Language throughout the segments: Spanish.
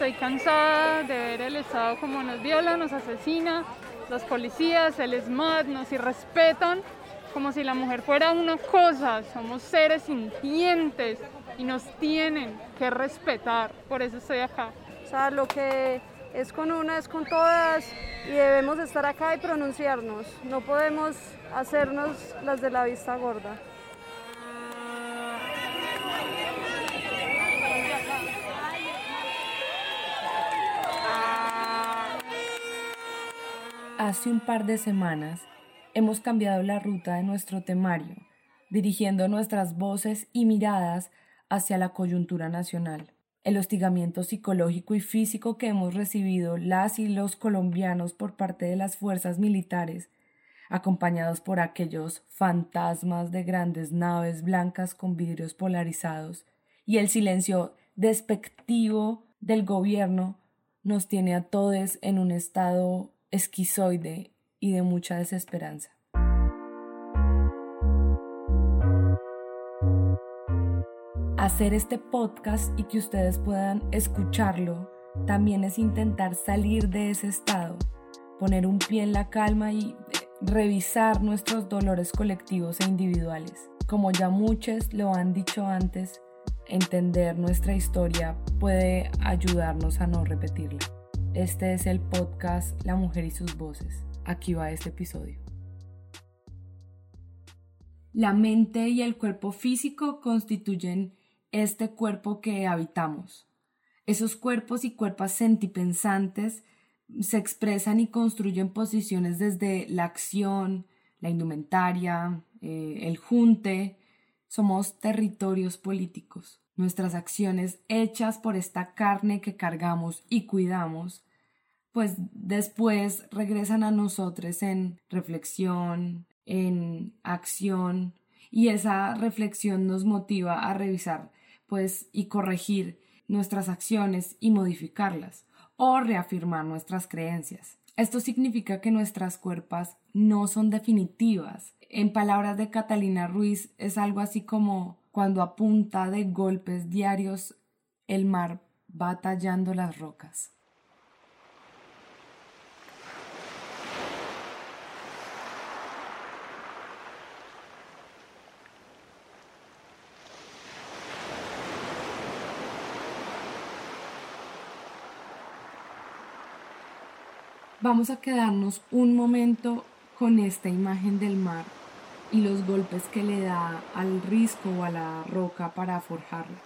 Estoy cansada de ver el Estado como nos viola, nos asesina, los policías, el SMAT nos irrespetan, como si la mujer fuera una cosa. Somos seres sintientes y nos tienen que respetar. Por eso estoy acá. O sea, lo que es con una es con todas y debemos estar acá y pronunciarnos. No podemos hacernos las de la vista gorda. Hace un par de semanas hemos cambiado la ruta de nuestro temario, dirigiendo nuestras voces y miradas hacia la coyuntura nacional. El hostigamiento psicológico y físico que hemos recibido las y los colombianos por parte de las fuerzas militares, acompañados por aquellos fantasmas de grandes naves blancas con vidrios polarizados, y el silencio despectivo del gobierno nos tiene a todos en un estado esquizoide y de mucha desesperanza. Hacer este podcast y que ustedes puedan escucharlo también es intentar salir de ese estado, poner un pie en la calma y revisar nuestros dolores colectivos e individuales. Como ya muchos lo han dicho antes, entender nuestra historia puede ayudarnos a no repetirla. Este es el podcast La Mujer y sus Voces. Aquí va este episodio. La mente y el cuerpo físico constituyen este cuerpo que habitamos. Esos cuerpos y cuerpos sentipensantes se expresan y construyen posiciones desde la acción, la indumentaria, eh, el junte. Somos territorios políticos. Nuestras acciones hechas por esta carne que cargamos y cuidamos, pues después regresan a nosotros en reflexión, en acción, y esa reflexión nos motiva a revisar, pues, y corregir nuestras acciones y modificarlas, o reafirmar nuestras creencias. Esto significa que nuestras cuerpas no son definitivas. En palabras de Catalina Ruiz es algo así como cuando a punta de golpes diarios el mar va tallando las rocas. Vamos a quedarnos un momento con esta imagen del mar y los golpes que le da al risco o a la roca para forjarla.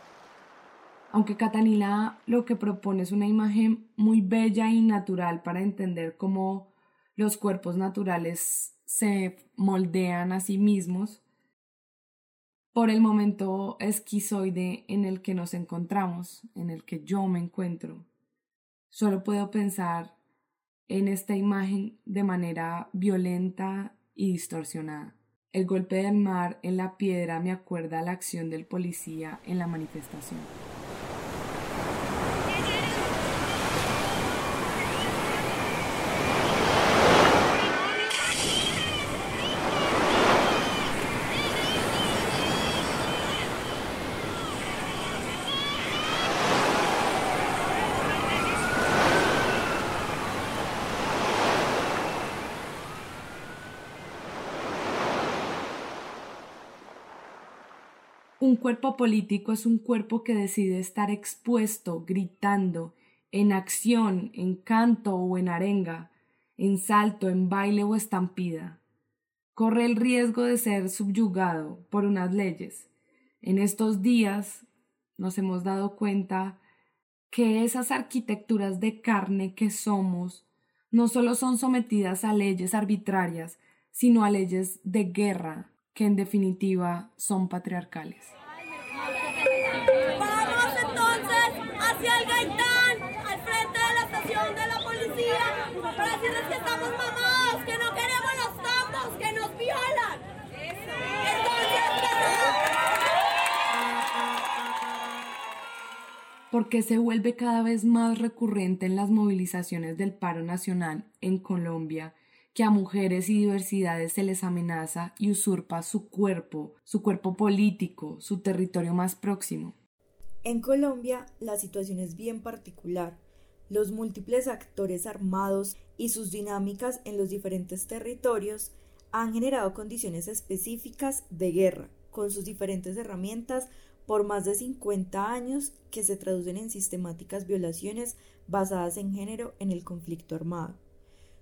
Aunque Catalina lo que propone es una imagen muy bella y natural para entender cómo los cuerpos naturales se moldean a sí mismos, por el momento esquizoide en el que nos encontramos, en el que yo me encuentro, solo puedo pensar en esta imagen de manera violenta y distorsionada. El golpe del mar en la piedra me acuerda a la acción del policía en la manifestación. Un cuerpo político es un cuerpo que decide estar expuesto, gritando, en acción, en canto o en arenga, en salto, en baile o estampida. Corre el riesgo de ser subyugado por unas leyes. En estos días nos hemos dado cuenta que esas arquitecturas de carne que somos no solo son sometidas a leyes arbitrarias, sino a leyes de guerra, que en definitiva son patriarcales. Vamos entonces hacia el Gaitán, al frente de la estación de la policía, para decirles que estamos mamados, que no queremos los tambos, que nos violan. porque se vuelve cada vez más recurrente en las movilizaciones del paro nacional en Colombia que a mujeres y diversidades se les amenaza y usurpa su cuerpo, su cuerpo político, su territorio más próximo. En Colombia la situación es bien particular, los múltiples actores armados y sus dinámicas en los diferentes territorios han generado condiciones específicas de guerra, con sus diferentes herramientas por más de 50 años que se traducen en sistemáticas violaciones basadas en género en el conflicto armado.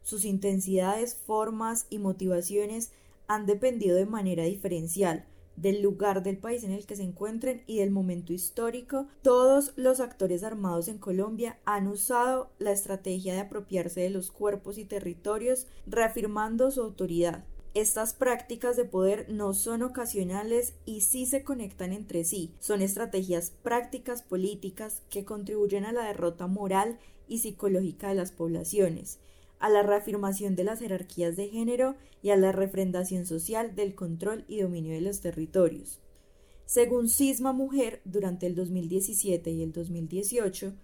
Sus intensidades, formas y motivaciones han dependido de manera diferencial del lugar del país en el que se encuentren y del momento histórico, todos los actores armados en Colombia han usado la estrategia de apropiarse de los cuerpos y territorios, reafirmando su autoridad. Estas prácticas de poder no son ocasionales y sí se conectan entre sí. Son estrategias prácticas políticas que contribuyen a la derrota moral y psicológica de las poblaciones a la reafirmación de las jerarquías de género y a la refrendación social del control y dominio de los territorios. Según Cisma Mujer, durante el 2017 y el 2018,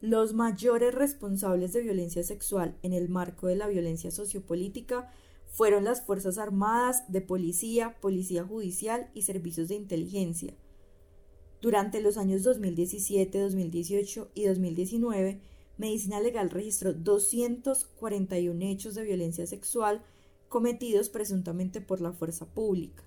los mayores responsables de violencia sexual en el marco de la violencia sociopolítica fueron las Fuerzas Armadas, de Policía, Policía Judicial y Servicios de Inteligencia. Durante los años 2017, 2018 y 2019, Medicina Legal registró 241 hechos de violencia sexual cometidos presuntamente por la fuerza pública.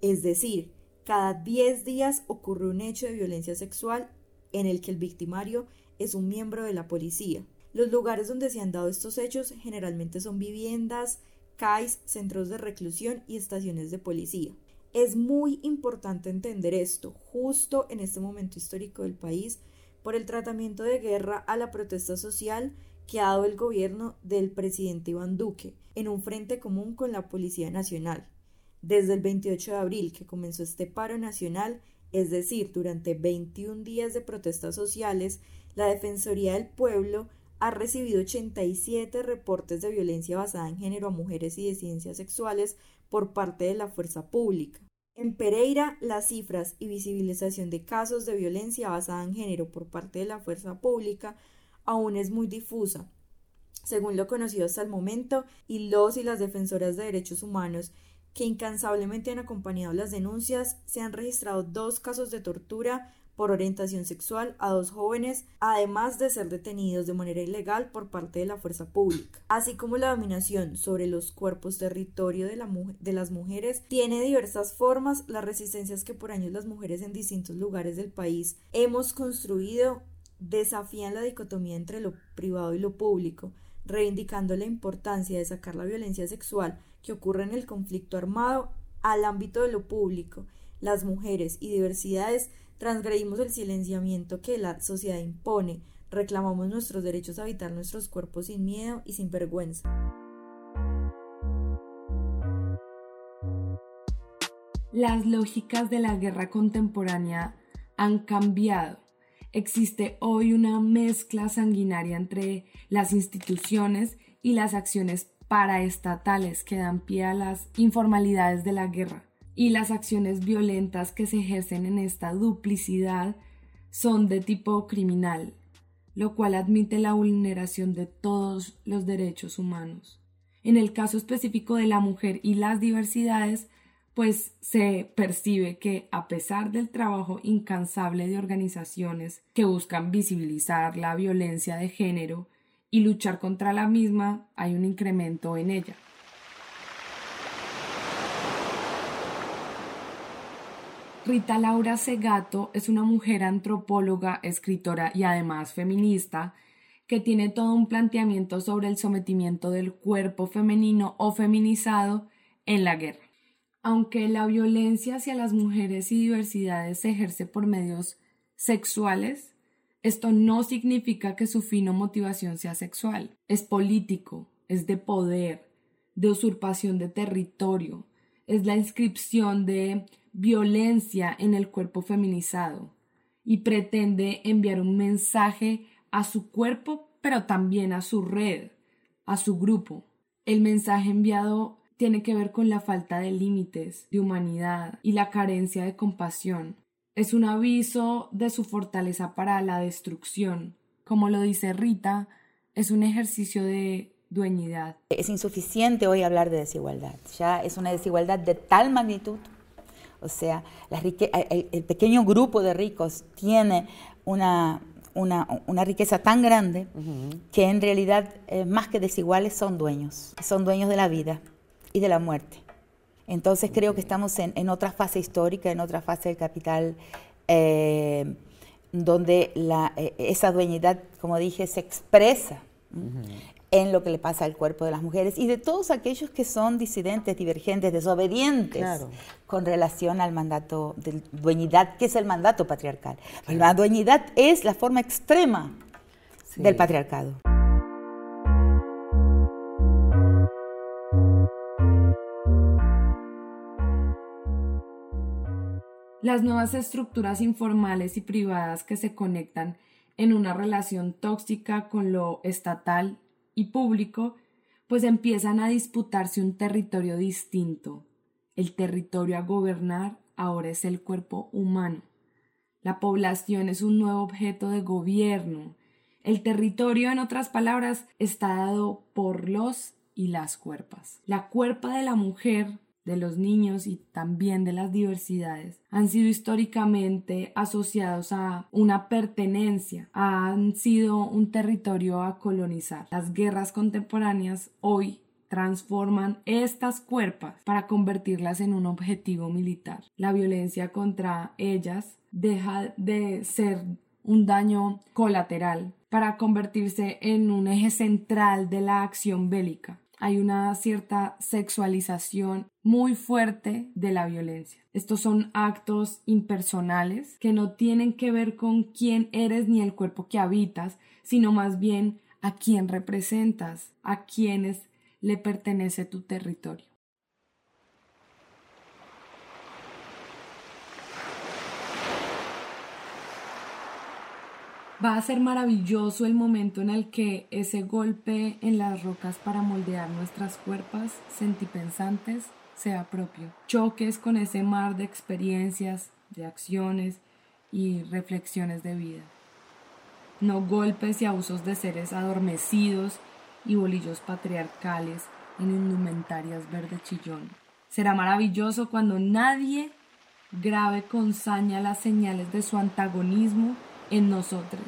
Es decir, cada 10 días ocurre un hecho de violencia sexual en el que el victimario es un miembro de la policía. Los lugares donde se han dado estos hechos generalmente son viviendas, CAIS, centros de reclusión y estaciones de policía. Es muy importante entender esto justo en este momento histórico del país por el tratamiento de guerra a la protesta social que ha dado el gobierno del presidente Iván Duque en un frente común con la Policía Nacional. Desde el 28 de abril que comenzó este paro nacional, es decir, durante 21 días de protestas sociales, la Defensoría del Pueblo ha recibido 87 reportes de violencia basada en género a mujeres y de sexuales por parte de la fuerza pública. En Pereira, las cifras y visibilización de casos de violencia basada en género por parte de la fuerza pública aún es muy difusa. Según lo conocido hasta el momento, y los y las defensoras de derechos humanos que incansablemente han acompañado las denuncias, se han registrado dos casos de tortura por orientación sexual a dos jóvenes, además de ser detenidos de manera ilegal por parte de la fuerza pública. Así como la dominación sobre los cuerpos territorio de, de las mujeres tiene diversas formas, las resistencias que por años las mujeres en distintos lugares del país hemos construido desafían la dicotomía entre lo privado y lo público, reivindicando la importancia de sacar la violencia sexual que ocurre en el conflicto armado al ámbito de lo público. Las mujeres y diversidades transgredimos el silenciamiento que la sociedad impone, reclamamos nuestros derechos a habitar nuestros cuerpos sin miedo y sin vergüenza. Las lógicas de la guerra contemporánea han cambiado. Existe hoy una mezcla sanguinaria entre las instituciones y las acciones paraestatales que dan pie a las informalidades de la guerra y las acciones violentas que se ejercen en esta duplicidad son de tipo criminal, lo cual admite la vulneración de todos los derechos humanos. En el caso específico de la mujer y las diversidades, pues se percibe que a pesar del trabajo incansable de organizaciones que buscan visibilizar la violencia de género y luchar contra la misma, hay un incremento en ella. Rita Laura Segato es una mujer antropóloga, escritora y además feminista que tiene todo un planteamiento sobre el sometimiento del cuerpo femenino o feminizado en la guerra. Aunque la violencia hacia las mujeres y diversidades se ejerce por medios sexuales, esto no significa que su fin o motivación sea sexual. Es político, es de poder, de usurpación de territorio, es la inscripción de violencia en el cuerpo feminizado y pretende enviar un mensaje a su cuerpo, pero también a su red, a su grupo. El mensaje enviado tiene que ver con la falta de límites, de humanidad y la carencia de compasión. Es un aviso de su fortaleza para la destrucción. Como lo dice Rita, es un ejercicio de dueñidad. Es insuficiente hoy hablar de desigualdad. Ya es una desigualdad de tal magnitud o sea, el, pequeño grupo de ricos tiene una, una, una riqueza tan grande que en realidad eh, más que desiguales son dueños, son dueños de la vida y de la muerte. Entonces creo que estamos en, en otra fase histórica, en otra fase del capital, eh, donde la, eh, esa dueñidad, como dije, se expresa en lo que le pasa al cuerpo de las mujeres y de todos aquellos que son disidentes, divergentes, desobedientes con relación al mandato de dueñidad, que es el mandato patriarcal. La dueñidad es la forma extrema del patriarcado. Las nuevas estructuras informales y privadas que se conectan en una relación tóxica con lo estatal y público, pues empiezan a disputarse un territorio distinto. El territorio a gobernar ahora es el cuerpo humano. La población es un nuevo objeto de gobierno. El territorio, en otras palabras, está dado por los y las cuerpas. La cuerpa de la mujer de los niños y también de las diversidades han sido históricamente asociados a una pertenencia, han sido un territorio a colonizar. Las guerras contemporáneas hoy transforman estas cuerpas para convertirlas en un objetivo militar. La violencia contra ellas deja de ser un daño colateral para convertirse en un eje central de la acción bélica hay una cierta sexualización muy fuerte de la violencia. Estos son actos impersonales que no tienen que ver con quién eres ni el cuerpo que habitas, sino más bien a quién representas, a quienes le pertenece tu territorio. Va a ser maravilloso el momento en el que ese golpe en las rocas para moldear nuestras cuerpas sentipensantes sea propio. Choques con ese mar de experiencias, de acciones y reflexiones de vida. No golpes y abusos de seres adormecidos y bolillos patriarcales en indumentarias verde chillón. Será maravilloso cuando nadie grave con saña las señales de su antagonismo en nosotros,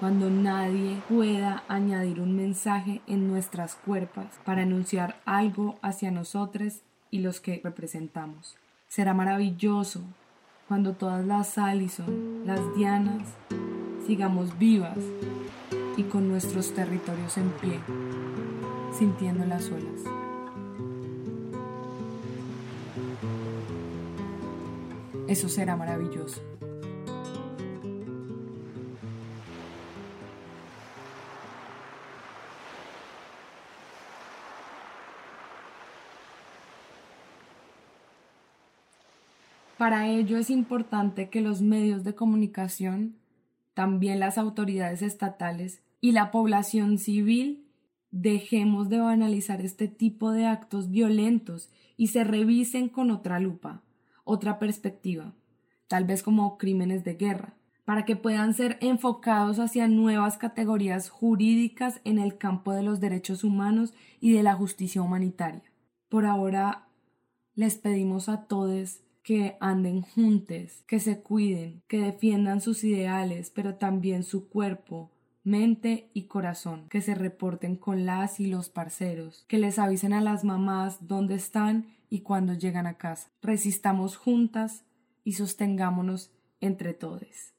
cuando nadie pueda añadir un mensaje en nuestras cuerpos para anunciar algo hacia nosotros y los que representamos. Será maravilloso cuando todas las Allison, las Dianas, sigamos vivas y con nuestros territorios en pie, sintiendo las olas. Eso será maravilloso. Para ello es importante que los medios de comunicación, también las autoridades estatales y la población civil dejemos de banalizar este tipo de actos violentos y se revisen con otra lupa, otra perspectiva, tal vez como crímenes de guerra, para que puedan ser enfocados hacia nuevas categorías jurídicas en el campo de los derechos humanos y de la justicia humanitaria. Por ahora les pedimos a todos que anden juntos, que se cuiden, que defiendan sus ideales, pero también su cuerpo, mente y corazón, que se reporten con las y los parceros, que les avisen a las mamás dónde están y cuándo llegan a casa. Resistamos juntas y sostengámonos entre todos.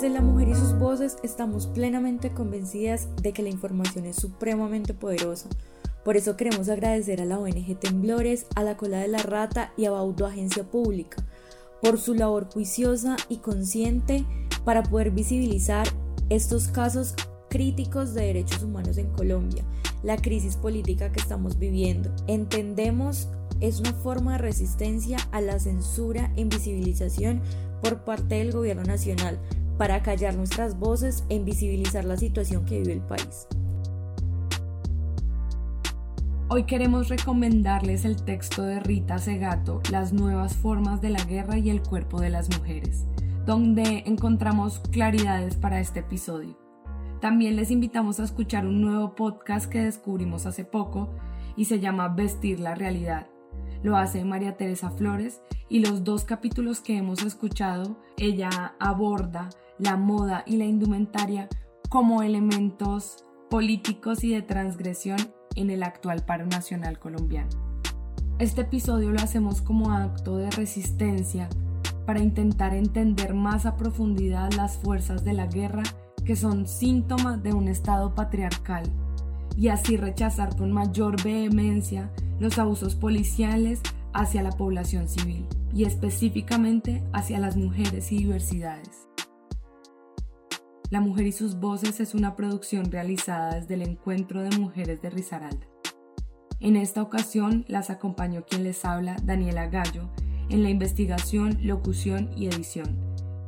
Desde La Mujer y sus Voces estamos plenamente convencidas de que la información es supremamente poderosa. Por eso queremos agradecer a la ONG Temblores, a la Cola de la Rata y a Baudo Agencia Pública por su labor juiciosa y consciente para poder visibilizar estos casos críticos de derechos humanos en Colombia, la crisis política que estamos viviendo. Entendemos es una forma de resistencia a la censura e invisibilización por parte del gobierno nacional, para callar nuestras voces e invisibilizar la situación que vive el país. Hoy queremos recomendarles el texto de Rita Segato, Las nuevas formas de la guerra y el cuerpo de las mujeres, donde encontramos claridades para este episodio. También les invitamos a escuchar un nuevo podcast que descubrimos hace poco y se llama Vestir la Realidad. lo hace María Teresa Flores y los dos capítulos que hemos escuchado, ella aborda la moda y la indumentaria como elementos políticos y de transgresión en el actual paro nacional colombiano. Este episodio lo hacemos como acto de resistencia para intentar entender más a profundidad las fuerzas de la guerra que son síntomas de un Estado patriarcal y así rechazar con mayor vehemencia los abusos policiales hacia la población civil y específicamente hacia las mujeres y diversidades. La mujer y sus voces es una producción realizada desde el Encuentro de Mujeres de Risaralda. En esta ocasión las acompañó quien les habla, Daniela Gallo, en la investigación, locución y edición,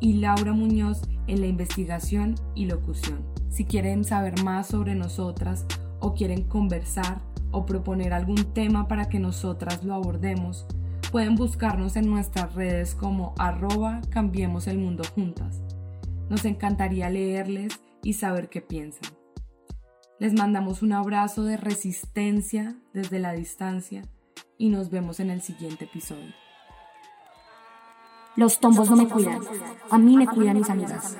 y Laura Muñoz en la investigación y locución. Si quieren saber más sobre nosotras o quieren conversar o proponer algún tema para que nosotras lo abordemos, pueden buscarnos en nuestras redes como arroba cambiemos el mundo juntas. Nos encantaría leerles y saber qué piensan. Les mandamos un abrazo de resistencia desde la distancia y nos vemos en el siguiente episodio. Los tombos no me cuidan, a mí me cuidan mis amigas.